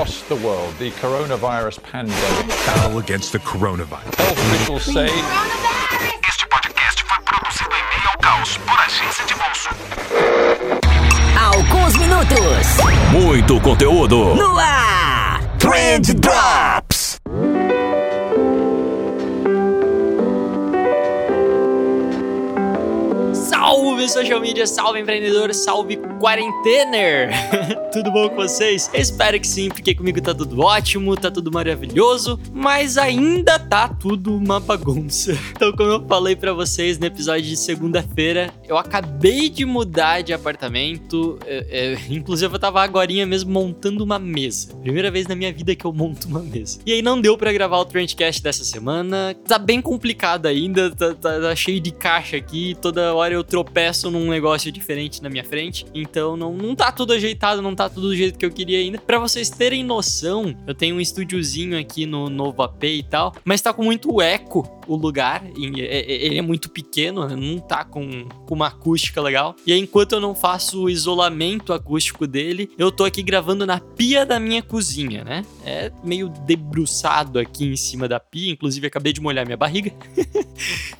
across the world, the coronavirus pandemic. Battle against the coronavirus. Health officials say Este podcast foi produzido em meio ao caos por agência de bolso. Alguns minutos Muito conteúdo. no ar. Trend Drops. Salve social media, salve empreendedor, salve quarentener! tudo bom com vocês? Espero que sim, porque comigo tá tudo ótimo, tá tudo maravilhoso, mas ainda tá tudo uma bagunça. Então, como eu falei pra vocês no episódio de segunda-feira, eu acabei de mudar de apartamento, é, é, inclusive eu tava agora mesmo montando uma mesa. Primeira vez na minha vida que eu monto uma mesa. E aí não deu pra gravar o Trendcast dessa semana, tá bem complicado ainda, tá, tá- tá cheio de caixa aqui, toda hora eu tropeço num negócio diferente na minha frente, então não, não tá tudo ajeitado, não tá tudo do jeito que eu queria ainda. Pra vocês terem noção, eu tenho um estúdiozinho aqui no novo AP e tal, mas tá com muito eco o lugar, é- é- ele é muito pequeno, não tá com, com uma acústica legal. E aí, enquanto eu não faço o isolamento acústico dele, eu tô aqui gravando na pia da minha cozinha, né? É meio debruçado aqui em cima da pia, inclusive acabei de molhar minha barriga.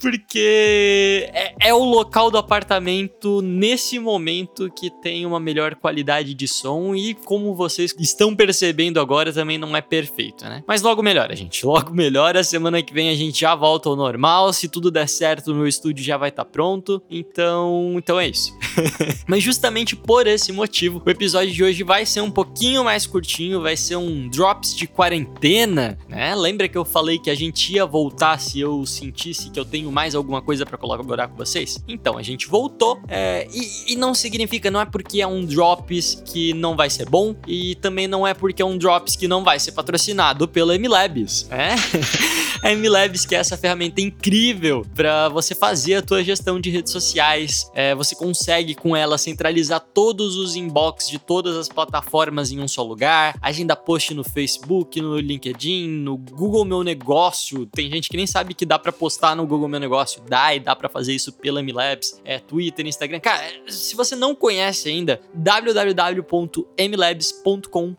Porque é, é o local do apartamento nesse momento que tem uma melhor qualidade de som e como vocês estão percebendo agora também não é perfeito, né? Mas logo melhora, gente. Logo melhora. Semana que vem a gente já volta ao normal. Se tudo der certo, o meu estúdio já vai estar pronto. Então, então é isso. Mas justamente por esse motivo, o episódio de hoje vai ser um pouquinho mais curtinho, vai ser um drops de quarentena, né? Lembra que eu falei que a gente ia voltar se eu sentisse que eu tenho mais alguma coisa pra colaborar com vocês? Então, a gente voltou é, e, e não significa, não é porque é um drops que não vai ser bom e também não é porque é um drops que não vai ser patrocinado pela MLabs, né? A MLabs, que é essa ferramenta incrível para você fazer a tua gestão de redes sociais. É, você consegue com ela centralizar todos os inbox de todas as plataformas em um só lugar. Agenda post no Facebook, no LinkedIn, no Google Meu Negócio. Tem gente que nem sabe que dá para postar no Google Meu Negócio. Dá e dá para fazer isso pela MLabs. É Twitter, Instagram. Cara, se você não conhece ainda, www.mlabs.com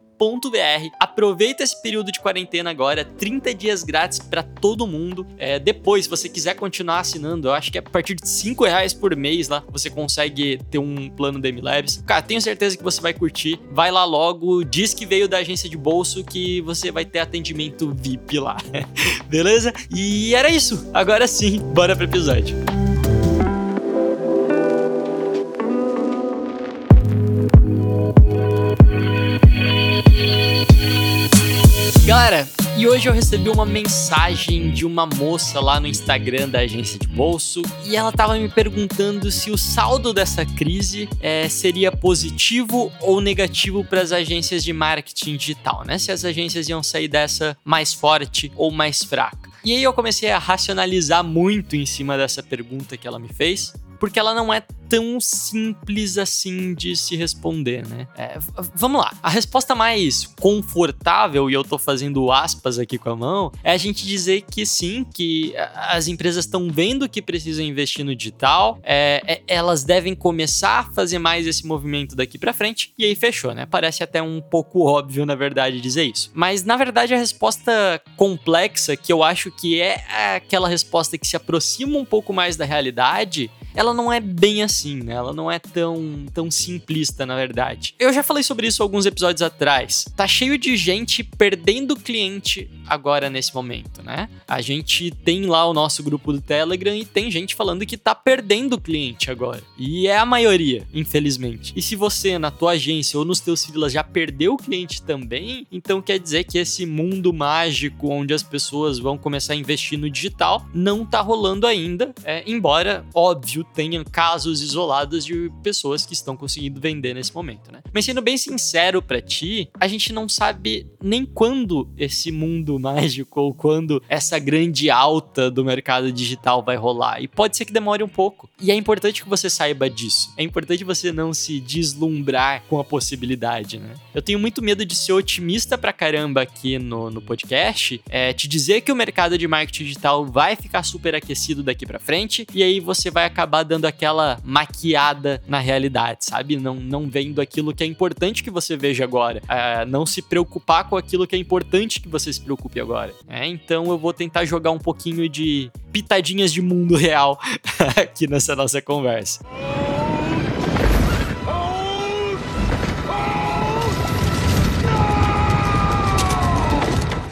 Aproveita esse período de quarentena agora, 30 dias grátis para todo mundo. É, depois, se você quiser continuar assinando, eu acho que é a partir de 5 reais por mês lá, você consegue ter um plano da MLabs. Cara, tenho certeza que você vai curtir. Vai lá logo, diz que veio da agência de bolso que você vai ter atendimento VIP lá. Beleza? E era isso. Agora sim, bora pro episódio. E hoje eu recebi uma mensagem de uma moça lá no Instagram da agência de bolso e ela tava me perguntando se o saldo dessa crise eh, seria positivo ou negativo para as agências de marketing digital, né? Se as agências iam sair dessa mais forte ou mais fraca. E aí eu comecei a racionalizar muito em cima dessa pergunta que ela me fez, porque ela não é tão simples assim de se responder, né? É, vamos lá. A resposta mais confortável, e eu tô fazendo aspas aqui com a mão, é a gente dizer que sim, que as empresas estão vendo que precisam investir no digital, é, é- elas devem começar a fazer mais esse movimento daqui pra frente, e aí fechou, né? Parece até um pouco óbvio, na verdade, dizer isso. Mas, na verdade, a resposta complexa, que eu acho que é aquela resposta que se aproxima um pouco mais da realidade, ela não é bem assim, né? Ela não é tão, tão simplista, na verdade. Eu já falei sobre isso alguns episódios atrás. Tá cheio de gente perdendo cliente agora nesse momento, né? A gente tem lá o nosso grupo do Telegram e tem gente falando que tá perdendo cliente agora. E é a maioria, infelizmente. E se você na tua agência ou nos teus filas já perdeu cliente também, então quer dizer que esse mundo mágico onde as pessoas vão começar a investir no digital não tá rolando ainda, é, embora, óbvio, tenha casos isolados de pessoas que estão conseguindo vender nesse momento, né? Mas sendo bem sincero pra ti, a gente não sabe nem quando esse mundo mágico ou quando essa grande alta do mercado digital vai rolar. E pode ser que demore um pouco. E é importante que você saiba disso. É importante você não se deslumbrar com a possibilidade, né? Eu tenho muito medo de ser otimista pra caramba aqui no, no podcast, é, te dizer que o mercado de marketing digital vai ficar super aquecido daqui pra frente, e aí você vai acabar acabar dando aquela maquiada na realidade, sabe? Não, não vendo aquilo que é importante que você veja agora. É, não se preocupar com aquilo que é importante que você se preocupe agora. É, então eu vou tentar jogar um pouquinho de pitadinhas de mundo real aqui nessa nossa conversa.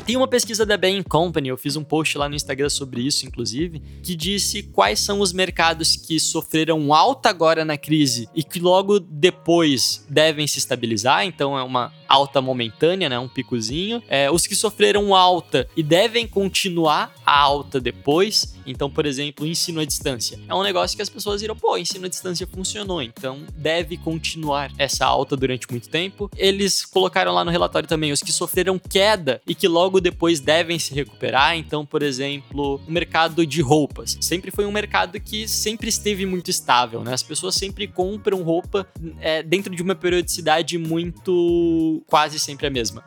Tem uma pesquisa da Bain Company, eu fiz um post lá no Instagram sobre isso, inclusive, que disse quais são os mercados que sofreram alta agora na crise e que logo depois devem se estabilizar. Então é uma alta momentânea, né? Um picozinho. É, os que sofreram alta e devem continuar a alta depois. Então, por exemplo, ensino à distância. É um negócio que as pessoas viram, pô, ensino à distância funcionou, então deve continuar essa alta durante muito tempo. Eles colocaram lá no relatório também os que sofreram queda e que logo depois devem se recuperar. Então, por exemplo, o mercado de roupas. Sempre foi um mercado que sempre esteve muito estável, né? As pessoas sempre compram roupa é, dentro de uma periodicidade quase sempre a mesma.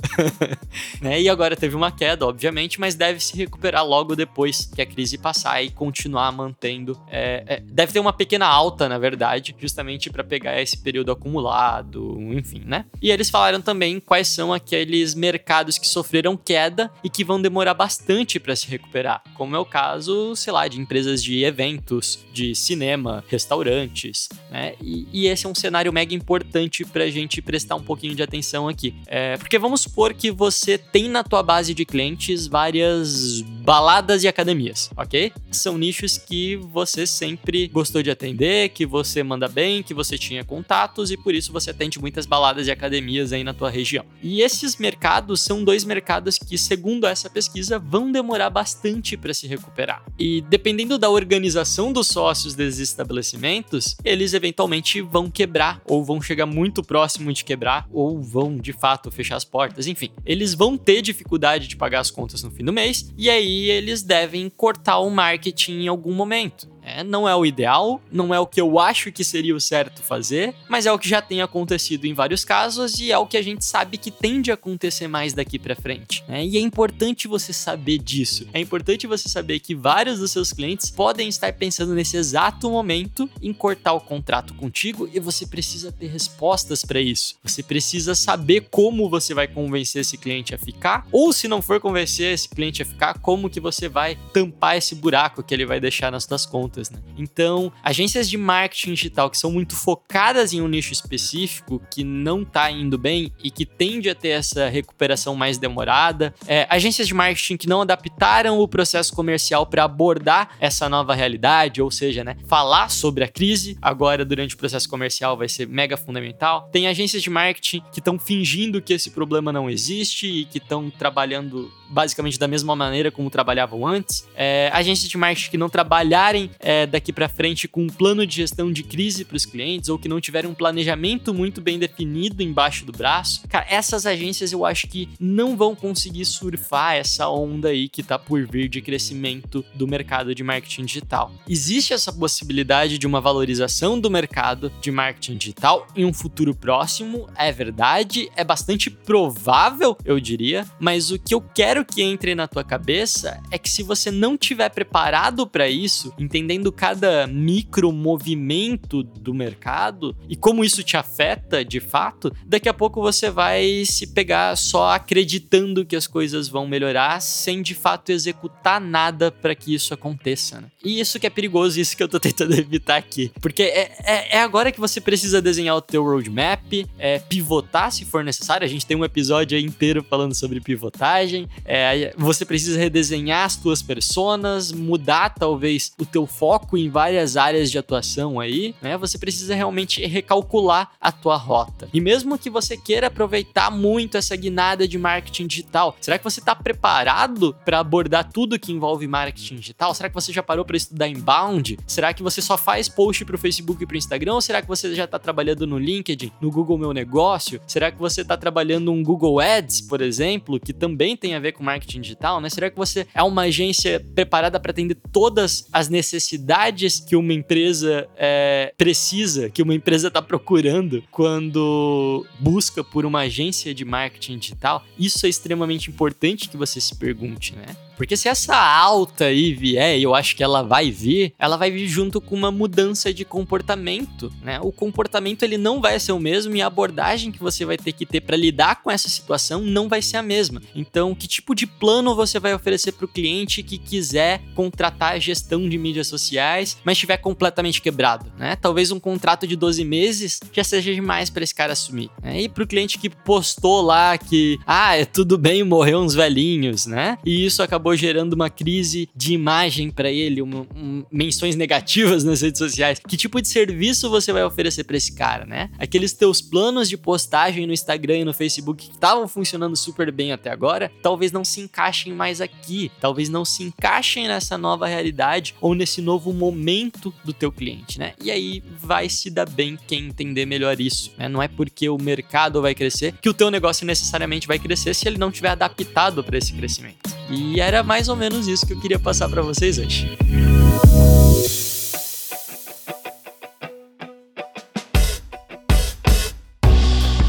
né? E agora teve uma queda, obviamente, mas deve se recuperar logo depois que a crise passar e continuar mantendo. É, é, deve ter uma pequena alta, na verdade, justamente para pegar esse período acumulado, enfim, né? E eles falaram também quais são aqueles mercados que sofreram queda e que vão demorar bastante para se recuperar, como é o caso, sei lá, de empresas de eventos, de cinema, restaurantes, né? E, e esse é um cenário mega importante para a gente prestar um pouquinho de atenção aqui aqui. É, porque vamos supor que você tem na tua base de clientes várias baladas e academias, ok? São nichos que você sempre gostou de atender, que você manda bem, que você tinha contatos e por isso você atende muitas baladas e academias aí na tua região. E esses mercados são dois mercados que, segundo essa pesquisa, vão demorar bastante para se recuperar. E dependendo da organização dos sócios desses estabelecimentos, eles eventualmente vão quebrar ou vão chegar muito próximo de quebrar ou vão de fato fechar as portas, enfim. Eles vão ter dificuldade de pagar as contas no fim do mês e aí eles devem cortar o marketing em algum momento. É, não é o ideal, não é o que eu acho que seria o certo fazer, mas é o que já tem acontecido em vários casos e é o que a gente sabe que tende a acontecer mais daqui para frente. Né? E é importante você saber disso. É importante você saber que vários dos seus clientes podem estar pensando nesse exato momento em cortar o contrato contigo e você precisa ter respostas para isso. Você precisa saber como você vai convencer esse cliente a ficar, ou se não for convencer esse cliente a ficar, como que você vai tampar esse buraco que ele vai deixar nas suas contas contas, né? Então, agências de marketing digital que são muito focadas em um nicho específico, que não tá indo bem e que tende a ter essa recuperação mais demorada, é, agências de marketing que não adaptaram o processo comercial para abordar essa nova realidade, ou seja, né, falar sobre a crise agora durante o processo comercial vai ser mega fundamental. Tem agências de marketing que estão fingindo que esse problema não existe e que estão trabalhando basicamente da mesma maneira como trabalhavam antes. É, agências de marketing que não trabalharem é, daqui para frente com um plano de gestão de crise para os clientes ou que não tiverem um planejamento muito bem definido embaixo do braço. Cara, essas agências eu acho que não vão conseguir surfar essa onda aí que tá por vir de crescimento do mercado de marketing digital. Existe essa possibilidade de uma valorização do mercado de marketing digital em um futuro próximo, é verdade, é bastante provável, eu diria, mas o que eu quero quero que entre na tua cabeça é que se você não tiver preparado para isso, entendendo cada micro movimento do mercado e como isso te afeta de fato, daqui a pouco você vai se pegar só acreditando que as coisas vão melhorar sem de fato executar nada para que isso aconteça. Né? E isso que é perigoso, isso que eu tô tentando evitar aqui. Porque é, é, é agora que você precisa desenhar o teu roadmap, é, pivotar se for necessário. A gente tem um episódio inteiro falando sobre pivotagem. É, você precisa redesenhar as tuas personas, mudar talvez o teu foco em várias áreas de atuação aí, né? Você precisa realmente recalcular a tua rota. E mesmo que você queira aproveitar muito essa guinada de marketing digital, será que você está preparado para abordar tudo que envolve marketing digital? Será que você já parou para estudar inbound? Será que você só faz post para o Facebook e para o Instagram? Ou será que você já está trabalhando no LinkedIn, no Google Meu Negócio? Será que você está trabalhando um Google Ads, por exemplo, que também tem a ver com com marketing digital, né? Será que você é uma agência preparada para atender todas as necessidades que uma empresa é, precisa, que uma empresa está procurando quando busca por uma agência de marketing digital? Isso é extremamente importante que você se pergunte, né? Porque se essa alta aí vier, e eu acho que ela vai vir, ela vai vir junto com uma mudança de comportamento, né? O comportamento ele não vai ser o mesmo e a abordagem que você vai ter que ter para lidar com essa situação não vai ser a mesma. Então, que tipo de plano você vai oferecer para o cliente que quiser contratar a gestão de mídias sociais, mas estiver completamente quebrado, né? Talvez um contrato de 12 meses já seja demais para esse cara assumir. Né? E para o cliente que postou lá que, ah, é tudo bem, morreu uns velhinhos, né? E isso acabou gerando uma crise de imagem para ele, um, menções negativas nas redes sociais. Que tipo de serviço você vai oferecer para esse cara, né? Aqueles teus planos de postagem no Instagram e no Facebook que estavam funcionando super bem até agora, talvez não se encaixem mais aqui, talvez não se encaixem nessa nova realidade ou nesse novo momento do teu cliente, né? E aí vai se dar bem quem entender melhor isso, né? Não é porque o mercado vai crescer que o teu negócio necessariamente vai crescer se ele não tiver adaptado para esse crescimento. E era mais ou menos isso que eu queria passar para vocês hoje.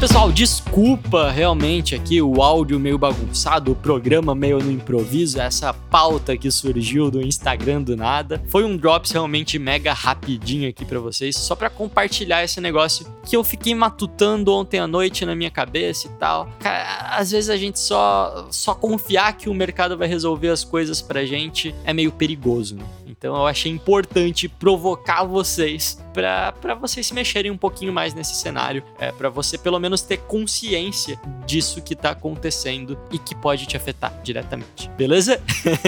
Pessoal, desculpa realmente aqui o áudio meio bagunçado, o programa meio no improviso, essa pauta que surgiu do Instagram do nada. Foi um drops realmente mega rapidinho aqui para vocês, só para compartilhar esse negócio que eu fiquei matutando ontem à noite na minha cabeça e tal. Cara, às vezes a gente só só confiar que o mercado vai resolver as coisas pra gente é meio perigoso, né? Então eu achei importante provocar vocês para vocês se mexerem um pouquinho mais nesse cenário, é, para você pelo menos ter consciência disso que tá acontecendo e que pode te afetar diretamente, beleza?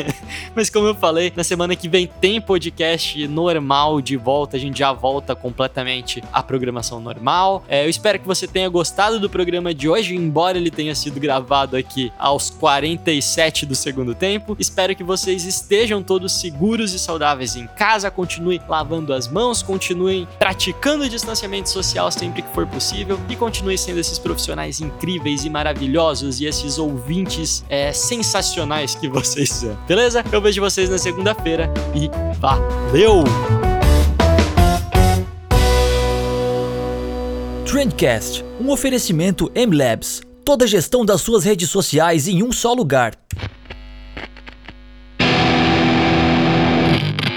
Mas como eu falei, na semana que vem tem podcast normal de volta, a gente já volta completamente à programação normal. É, eu espero que você tenha gostado do programa de hoje, embora ele tenha sido gravado aqui aos 47 do segundo tempo. Espero que vocês estejam todos seguros e saudáveis em casa, continue lavando as mãos, continue continuem praticando o distanciamento social sempre que for possível e continuem sendo esses profissionais incríveis e maravilhosos e esses ouvintes é, sensacionais que vocês são. Beleza? Eu vejo vocês na segunda-feira e valeu! Trendcast, um oferecimento M-Labs. Toda a gestão das suas redes sociais em um só lugar.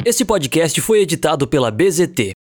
Esse podcast foi editado pela BZT